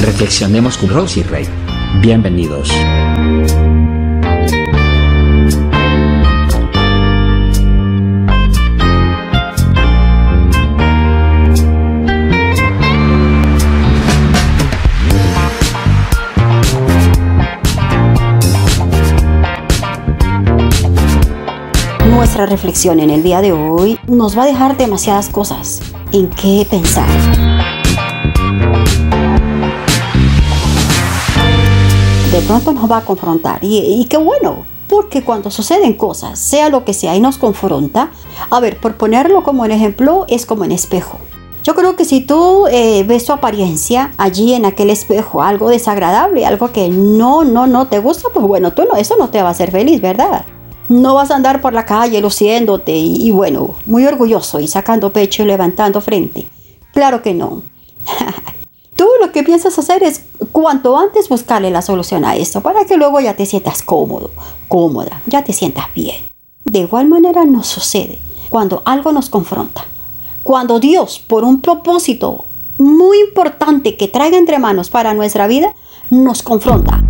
Reflexionemos con Rosy Rey. Bienvenidos. Nuestra reflexión en el día de hoy nos va a dejar demasiadas cosas en qué pensar. Pronto nos va a confrontar y, y qué bueno, porque cuando suceden cosas, sea lo que sea, y nos confronta, a ver, por ponerlo como un ejemplo, es como en espejo. Yo creo que si tú eh, ves tu apariencia allí en aquel espejo, algo desagradable, algo que no, no, no te gusta, pues bueno, tú no, eso no te va a hacer feliz, ¿verdad? No vas a andar por la calle luciéndote y bueno, muy orgulloso y sacando pecho y levantando frente. Claro que no. Tú lo que piensas hacer es cuanto antes buscarle la solución a esto para que luego ya te sientas cómodo, cómoda, ya te sientas bien. De igual manera nos sucede cuando algo nos confronta. Cuando Dios, por un propósito muy importante que traiga entre manos para nuestra vida, nos confronta.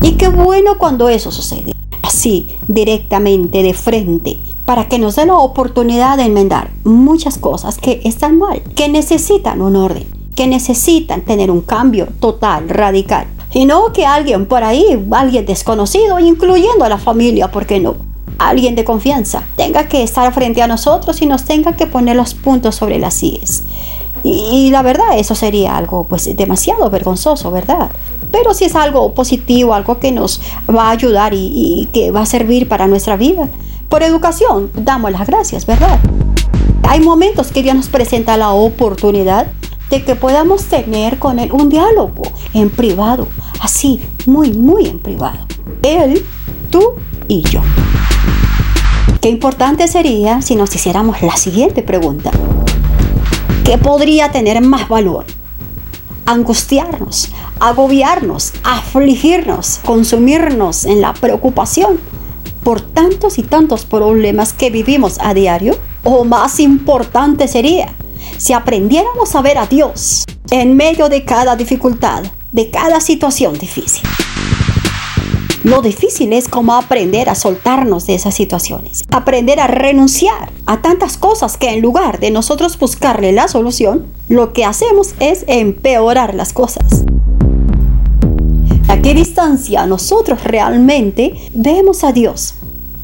Y qué bueno cuando eso sucede. Así, directamente, de frente, para que nos dé la oportunidad de enmendar muchas cosas que están mal, que necesitan un orden, que necesitan tener un cambio total, radical. Y no que alguien por ahí, alguien desconocido, incluyendo a la familia, ¿por qué no? Alguien de confianza tenga que estar frente a nosotros y nos tenga que poner los puntos sobre las IES. Y, la verdad, eso sería algo pues demasiado vergonzoso, ¿verdad? Pero si es algo positivo, algo que nos va a ayudar y que va a servir para nuestra vida, por educación, damos las gracias, ¿verdad? Hay momentos que Dios nos presenta la oportunidad de que podamos tener con Él un diálogo en privado, así, muy, muy en privado. Él, tú y yo. Qué importante sería si nos hiciéramos la siguiente pregunta. ¿Qué podría tener más valor? Angustiarnos, agobiarnos, afligirnos, consumirnos en la preocupación por tantos y tantos problemas que vivimos a diario? ¿O más importante sería si aprendiéramos a ver a Dios en medio de cada dificultad, de cada situación difícil? Lo difícil es como aprender a soltarnos de esas situaciones, aprender a renunciar a tantas cosas que en lugar de nosotros buscarle la solución, lo que hacemos es empeorar las cosas. ¿A qué distancia nosotros realmente vemos a Dios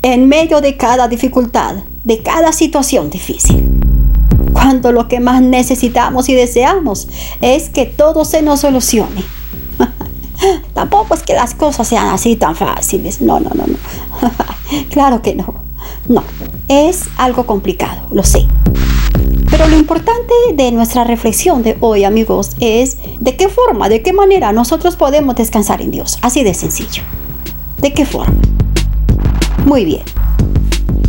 en medio de cada dificultad, de cada situación difícil? Cuando lo que más necesitamos y deseamos es que todo se nos solucione. Tampoco es que las cosas sean así tan fáciles. No, no, no, no. claro que no. No, es algo complicado, lo sé. Pero lo importante de nuestra reflexión de hoy, amigos, es de qué forma, de qué manera nosotros podemos descansar en Dios. Así de sencillo. ¿De qué forma? Muy bien.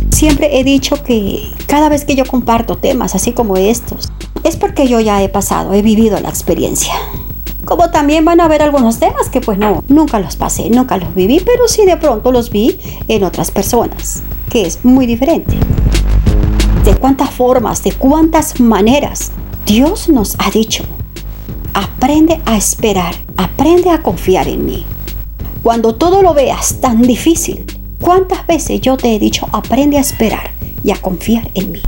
Siempre he dicho que cada vez que yo comparto temas así como estos, es porque yo ya he pasado, he vivido la experiencia. Como también van a haber algunos temas que pues no, nunca los pasé, nunca los viví, pero sí de pronto los vi en otras personas, que es muy diferente. De cuántas formas, de cuántas maneras Dios nos ha dicho, aprende a esperar, aprende a confiar en mí. Cuando todo lo veas tan difícil, ¿cuántas veces yo te he dicho, aprende a esperar y a confiar en mí?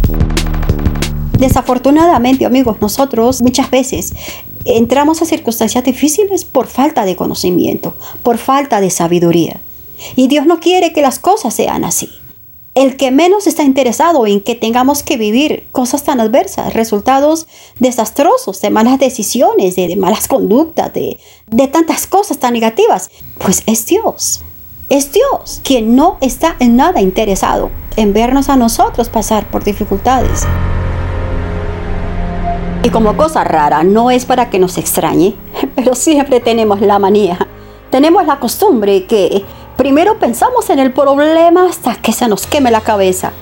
Desafortunadamente, amigos, nosotros muchas veces entramos a circunstancias difíciles por falta de conocimiento, por falta de sabiduría. Y Dios no quiere que las cosas sean así. El que menos está interesado en que tengamos que vivir cosas tan adversas, resultados desastrosos, de malas decisiones, de, malas conductas, de, de tantas cosas tan negativas, pues es Dios. Es Dios quien no está en nada interesado en vernos a nosotros pasar por dificultades. Y como cosa rara, no es para que nos extrañe, pero siempre tenemos la manía. Tenemos la costumbre que primero pensamos en el problema hasta que se nos queme la cabeza.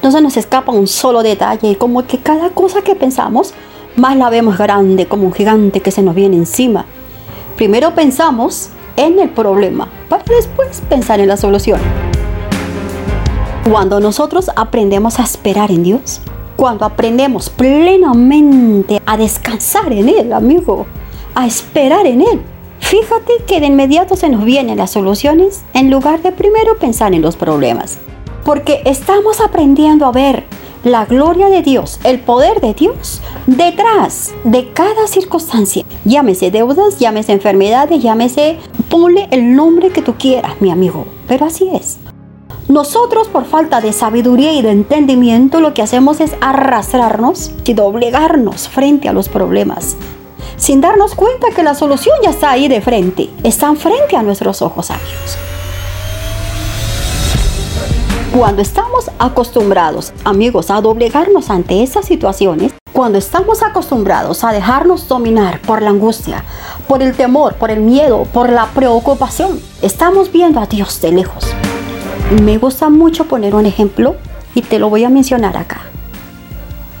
No se nos escapa un solo detalle como que cada cosa que pensamos, más la vemos grande, como un gigante que se nos viene encima. Primero pensamos en el problema para después pensar en la solución. Cuando nosotros aprendemos a esperar en Dios, cuando aprendemos plenamente a descansar en Él, amigo, a esperar en Él. Fíjate que de inmediato se nos vienen las soluciones en lugar de primero pensar en los problemas. Porque estamos aprendiendo a ver la gloria de Dios, el poder de Dios detrás de cada circunstancia. Llámese deudas, llámese enfermedades, llámese, ponle el nombre que tú quieras, mi amigo. Pero así es. Nosotros por falta de sabiduría y de entendimiento lo que hacemos es arrastrarnos y doblegarnos frente a los problemas, sin darnos cuenta que la solución ya está ahí de frente, están frente a nuestros ojos, amigos. Cuando estamos acostumbrados, amigos, a doblegarnos ante esas situaciones, cuando estamos acostumbrados a dejarnos dominar por la angustia, por el temor, por el miedo, por la preocupación, estamos viendo a Dios de lejos. Me gusta mucho poner un ejemplo y te lo voy a mencionar acá.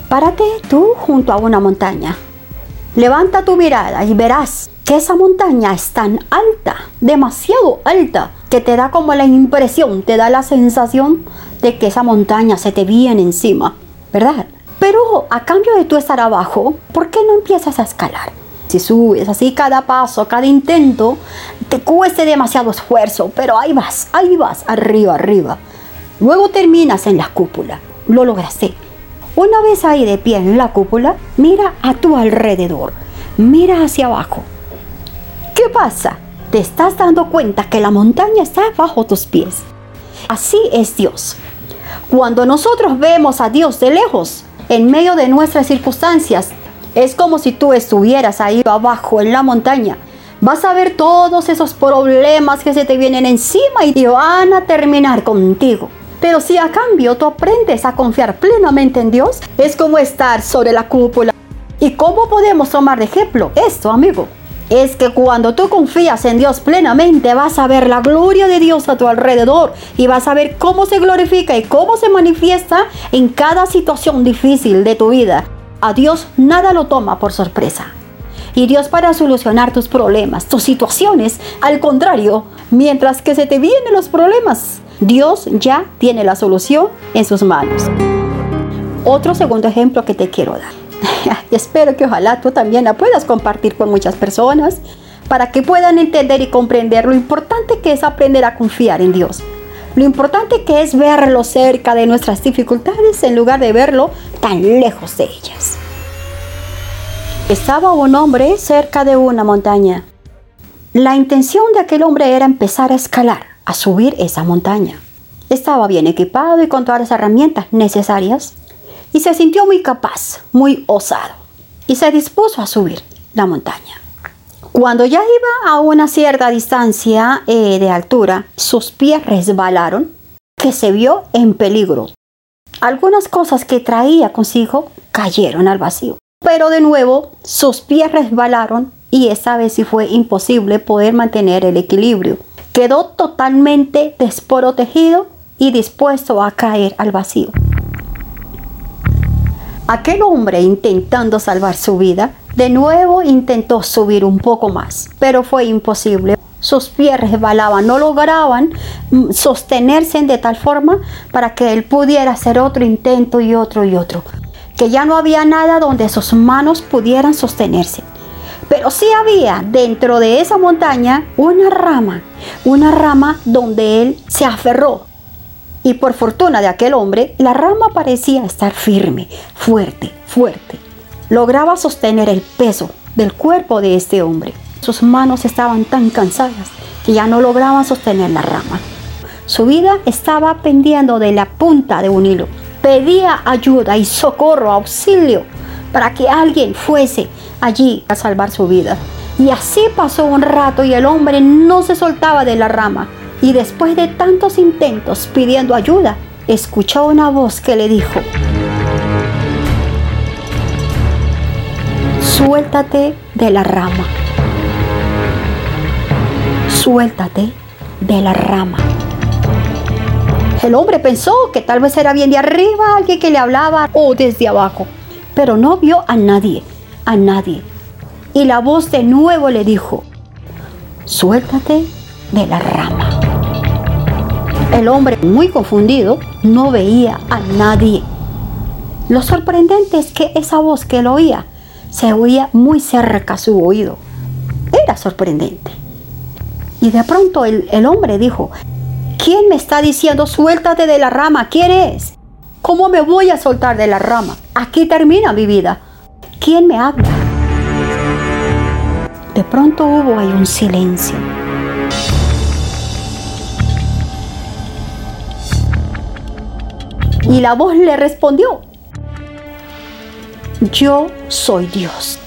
Párate tú junto a una montaña. Levanta tu mirada y verás que esa montaña es tan alta, demasiado alta, que te da como la impresión, te da la sensación de que esa montaña se te viene encima, ¿verdad? Pero a cambio de tú estar abajo, ¿por qué no empiezas a escalar? Si subes así cada paso, cada intento, te cueste demasiado esfuerzo, pero ahí vas, ahí vas, arriba, arriba. Luego terminas en la cúpula, lo lograste. Una vez ahí de pie en la cúpula, mira a tu alrededor, mira hacia abajo. ¿Qué pasa? Te estás dando cuenta que la montaña está bajo tus pies. Así es Dios. Cuando nosotros vemos a Dios de lejos, en medio de nuestras circunstancias, es como si tú estuvieras ahí abajo en la montaña. Vas a ver todos esos problemas que se te vienen encima y van a terminar contigo. Pero si a cambio tú aprendes a confiar plenamente en Dios, es como estar sobre la cúpula. ¿Y cómo podemos tomar de ejemplo esto, amigo? Es que cuando tú confías en Dios plenamente vas a ver la gloria de Dios a tu alrededor y vas a ver cómo se glorifica y cómo se manifiesta en cada situación difícil de tu vida. A Dios nada lo toma por sorpresa. Y Dios para solucionar tus problemas, tus situaciones, al contrario, mientras que se te vienen los problemas, Dios ya tiene la solución en sus manos. Otro segundo ejemplo que te quiero dar. Espero que ojalá tú también la puedas compartir con muchas personas para que puedan entender y comprender lo importante que es aprender a confiar en Dios. Lo importante que es verlo cerca de nuestras dificultades en lugar de verlo tan lejos de ellas. Estaba un hombre cerca de una montaña. La intención de aquel hombre era empezar a escalar, a subir esa montaña. Estaba bien equipado y con todas las herramientas necesarias y se sintió muy capaz, muy osado y se dispuso a subir la montaña. Cuando ya iba a una cierta distancia eh, de altura, sus pies resbalaron, que se vio en peligro. Algunas cosas que traía consigo cayeron al vacío. Pero de nuevo, sus pies resbalaron y esta vez sí fue imposible poder mantener el equilibrio. Quedó totalmente desprotegido y dispuesto a caer al vacío. Aquel hombre intentando salvar su vida de nuevo intentó subir un poco más, pero fue imposible. Sus pies resbalaban, no lograban mm, sostenerse de tal forma para que él pudiera hacer otro intento y otro y otro. Que ya no había nada donde sus manos pudieran sostenerse. Pero sí había dentro de esa montaña una rama, una rama donde él se aferró. Y por fortuna de aquel hombre, la rama parecía estar firme, fuerte, fuerte lograba sostener el peso del cuerpo de este hombre. Sus manos estaban tan cansadas que ya no lograban sostener la rama. Su vida estaba pendiendo de la punta de un hilo. Pedía ayuda y socorro, auxilio, para que alguien fuese allí a salvar su vida. Y así pasó un rato y el hombre no se soltaba de la rama. Y después de tantos intentos pidiendo ayuda, escuchó una voz que le dijo, Suéltate de la rama. Suéltate de la rama. El hombre pensó que tal vez era bien de arriba alguien que le hablaba o desde abajo, pero no vio a nadie, a nadie. Y la voz de nuevo le dijo, suéltate de la rama. El hombre, muy confundido, no veía a nadie. Lo sorprendente es que esa voz que él oía se oía muy cerca a su oído. Era sorprendente. Y de pronto el, el hombre dijo, ¿quién me está diciendo suéltate de la rama? ¿Quién es? ¿Cómo me voy a soltar de la rama? Aquí termina mi vida. ¿Quién me habla? De pronto hubo ahí un silencio. Y la voz le respondió, yo soy Dios.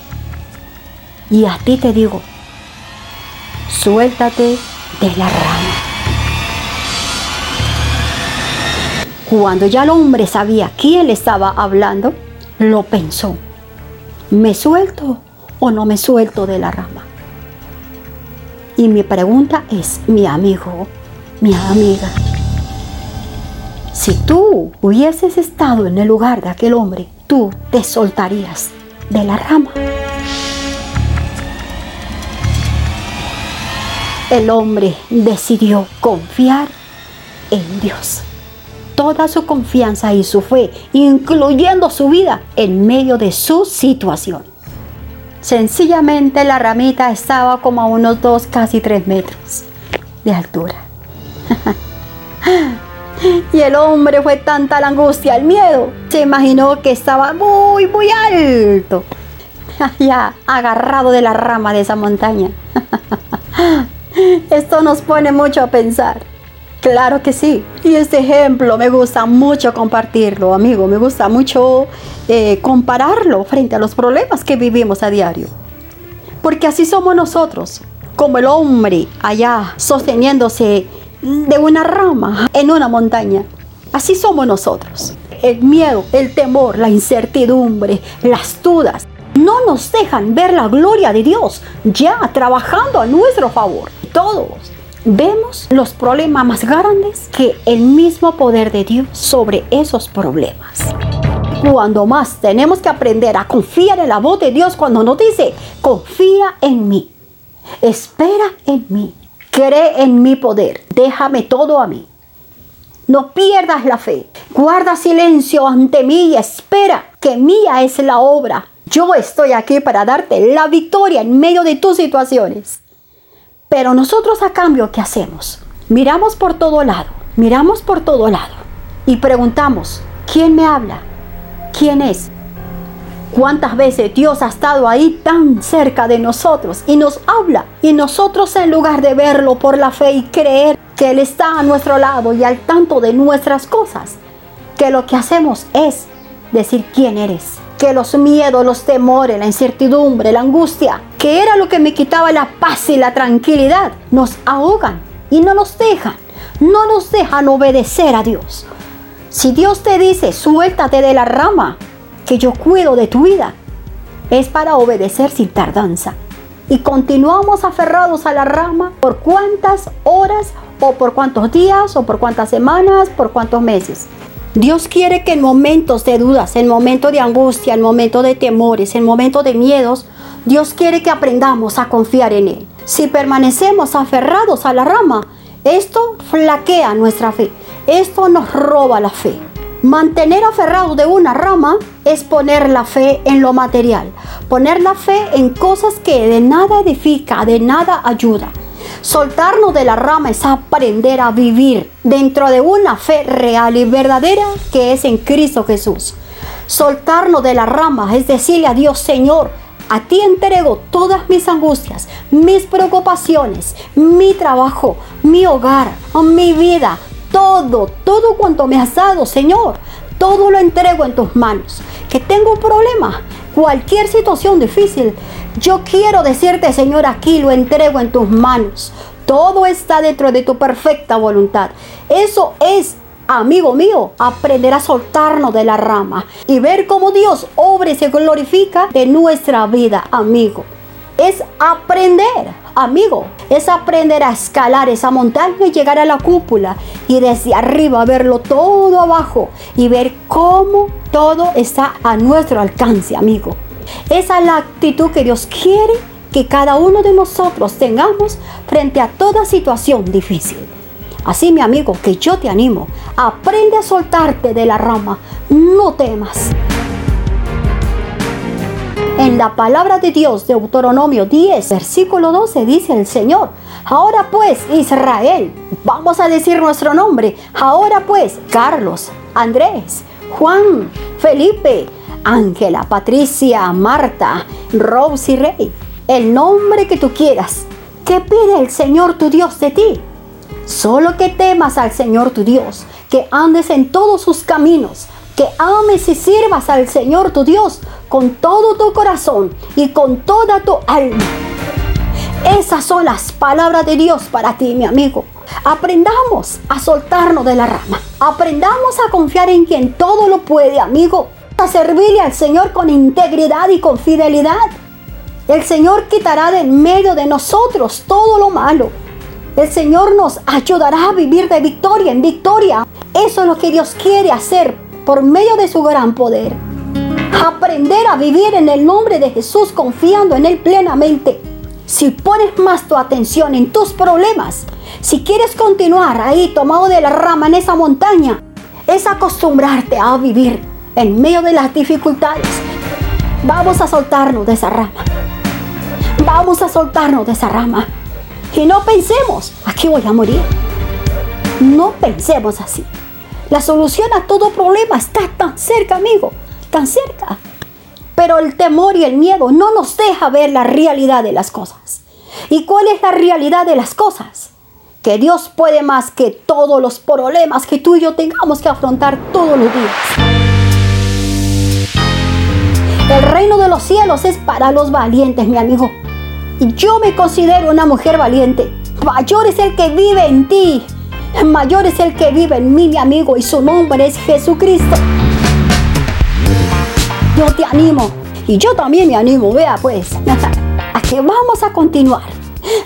Y a ti te digo, suéltate de la rama. Cuando ya el hombre sabía quién le estaba hablando, lo pensó. ¿Me suelto o no me suelto de la rama? Y mi pregunta es, mi amigo, mi amiga, si tú hubieses estado en el lugar de aquel hombre, tú te soltarías de la rama. El hombre decidió confiar en Dios. Toda su confianza y su fe, incluyendo su vida, en medio de su situación. Sencillamente la ramita estaba como a unos dos, casi tres metros de altura. Y el hombre fue tanta la angustia, el miedo. Se imaginó que estaba muy, muy alto. Ya, agarrado de la rama de esa montaña. Esto nos pone mucho a pensar. Claro que sí. Y este ejemplo me gusta mucho compartirlo, amigo. Me gusta mucho eh, compararlo frente a los problemas que vivimos a diario. Porque así somos nosotros, como el hombre allá sosteniéndose de una rama en una montaña. Así somos nosotros. El miedo, el temor, la incertidumbre, las dudas no nos dejan ver la gloria de Dios ya trabajando a nuestro favor. Todos vemos los problemas más grandes que el mismo poder de Dios sobre esos problemas. Cuando más tenemos que aprender a confiar en la voz de Dios cuando nos dice, confía en mí, espera en mí, Cree en mi poder. Déjame todo a mí. No pierdas la fe. Guarda silencio ante mí y espera que mía es la obra. Yo estoy aquí para darte la victoria en medio de tus situaciones. Pero nosotros a cambio, ¿qué hacemos? Miramos por todo lado, miramos por todo lado y preguntamos, ¿quién me habla? ¿Quién es? ¿Cuántas veces Dios ha estado ahí tan cerca de nosotros y nos habla? Y nosotros en lugar de verlo por la fe y creer que Él está a nuestro lado y al tanto de nuestras cosas, que lo que hacemos es decir quién eres. Que los miedos, los temores, la incertidumbre, la angustia, que era lo que me quitaba la paz y la tranquilidad, nos ahogan y no nos dejan, no nos dejan obedecer a Dios. Si Dios te dice, suéltate de la rama, que yo cuido de tu vida es para obedecer sin tardanza. Y continuamos aferrados a la rama por cuántas horas o por cuántos días o por cuántas semanas, por cuántos meses. Dios quiere que en momentos de dudas, en momentos de angustia, en momentos de temores, en momentos de miedos, Dios quiere que aprendamos a confiar en Él. Si permanecemos aferrados a la rama, esto flaquea nuestra fe. Esto nos roba la fe. Mantener aferrado de una rama es poner la fe en lo material, poner la fe en cosas que de nada edifica, de nada ayuda. Soltarnos de la rama es aprender a vivir dentro de una fe real y verdadera que es en Cristo Jesús. Soltarnos de la rama es decirle a Dios, Señor, a ti entrego todas mis angustias, mis preocupaciones, mi trabajo, mi hogar, mi vida, todo, todo cuanto me has dado, Señor, todo lo entrego en tus manos. Que tengo un problema, cualquier situación difícil, yo quiero decirte, Señor, aquí lo entrego en tus manos. Todo está dentro de tu perfecta voluntad. Eso es amigo mío, aprender a soltarnos de la rama y ver cómo Dios obra y se glorifica de nuestra vida, amigo. Es aprender amigo, es aprender a escalar esa montaña y llegar a la cúpula y desde arriba verlo todo abajo y ver cómo todo está a nuestro alcance, amigo. Esa es la actitud que Dios quiere que cada uno de nosotros tengamos frente a toda situación difícil. Así, mi amigo, que yo te animo, aprende a soltarte de la rama, no temas. En la palabra de Dios, Deuteronomio 10, versículo 12, dice el Señor, ahora pues Israel, vamos a decir nuestro nombre, ahora pues Carlos, Andrés, Juan, Felipe, Ángela, Patricia, Marta, Rose y Rey, el nombre que tú quieras. ¿Qué pide el Señor tu Dios de ti? Solo que temas al Señor tu Dios, que andes en todos sus caminos, que ames y sirvas al Señor tu Dios con todo tu corazón y con toda tu alma. Esas son las palabras de Dios para ti, mi amigo. Aprendamos a soltarnos de la rama. Aprendamos a confiar en quien todo lo puede, amigo. A servirle al Señor con integridad y con fidelidad. El Señor quitará de en medio de nosotros todo lo malo. El Señor nos ayudará a vivir de victoria en victoria. Eso es lo que Dios quiere hacer por medio de su gran poder. Aprender a vivir en el nombre de Jesús confiando en Él plenamente. Si pones más tu atención en tus problemas, si quieres continuar ahí tomado de la rama en esa montaña, es acostumbrarte a vivir en medio de las dificultades. Vamos a soltarnos de esa rama. Vamos a soltarnos de esa rama. Y no pensemos, aquí voy a morir. No pensemos así. La solución a todo problema está tan cerca, amigo, tan cerca. Pero el temor y el miedo no nos deja ver la realidad de las cosas. ¿Y cuál es la realidad de las cosas? Que Dios puede más que todos los problemas que tú y yo tengamos que afrontar todos los días. El reino de los cielos es para los valientes, mi amigo. Y yo me considero una mujer valiente. Mayor es el que vive en ti. Mayor es el que vive en mí, mi amigo, y su nombre es Jesucristo. Yo te animo. Y yo también me animo, vea pues, a que vamos a continuar.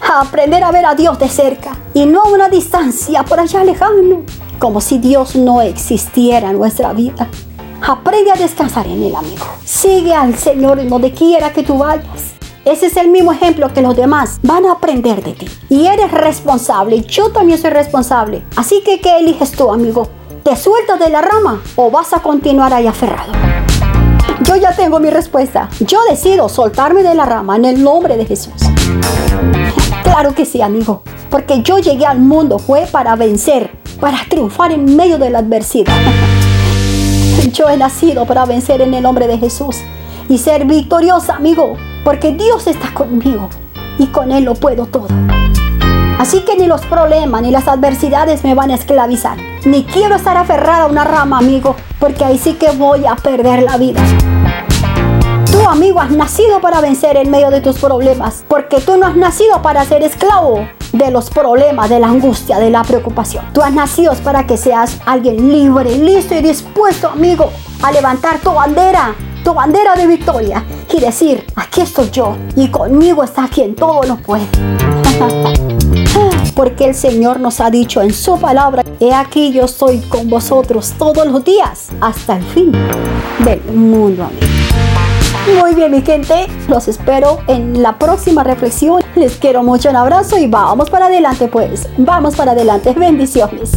A aprender a ver a Dios de cerca y no a una distancia por allá lejano, como si Dios no existiera en nuestra vida. Aprende a descansar en Él, amigo. Sigue al Señor en donde quiera que tú vayas. Ese es el mismo ejemplo que los demás van a aprender de ti. Y eres responsable. Yo también soy responsable. Así que, ¿qué eliges tú, amigo? ¿Te sueltas de la rama o vas a continuar ahí aferrado? Yo ya tengo mi respuesta. Yo decido soltarme de la rama en el nombre de Jesús. Claro que sí, amigo. Porque yo llegué al mundo fue para vencer, para triunfar en medio de la adversidad. Yo he nacido para vencer en el nombre de Jesús y ser victoriosa, amigo porque Dios está conmigo y con Él lo puedo todo. Así que ni los problemas ni las adversidades me van a esclavizar. Ni quiero estar aferrada a una rama, amigo, porque ahí sí que voy a perder la vida. Tú, amigo, has nacido para vencer en medio de tus problemas, porque tú no has nacido para ser esclavo de los problemas, de la angustia, de la preocupación. Tú has nacido para que seas alguien libre, listo y dispuesto, amigo, a levantar tu bandera tu bandera de victoria y decir, aquí estoy yo y conmigo está quien todo lo puede. Porque el Señor nos ha dicho en su palabra, he aquí yo estoy con vosotros todos los días hasta el fin del mundo. Muy bien, mi gente, los espero en la próxima reflexión. Les quiero mucho un abrazo y vamos para adelante, pues. Vamos para adelante. Bendiciones.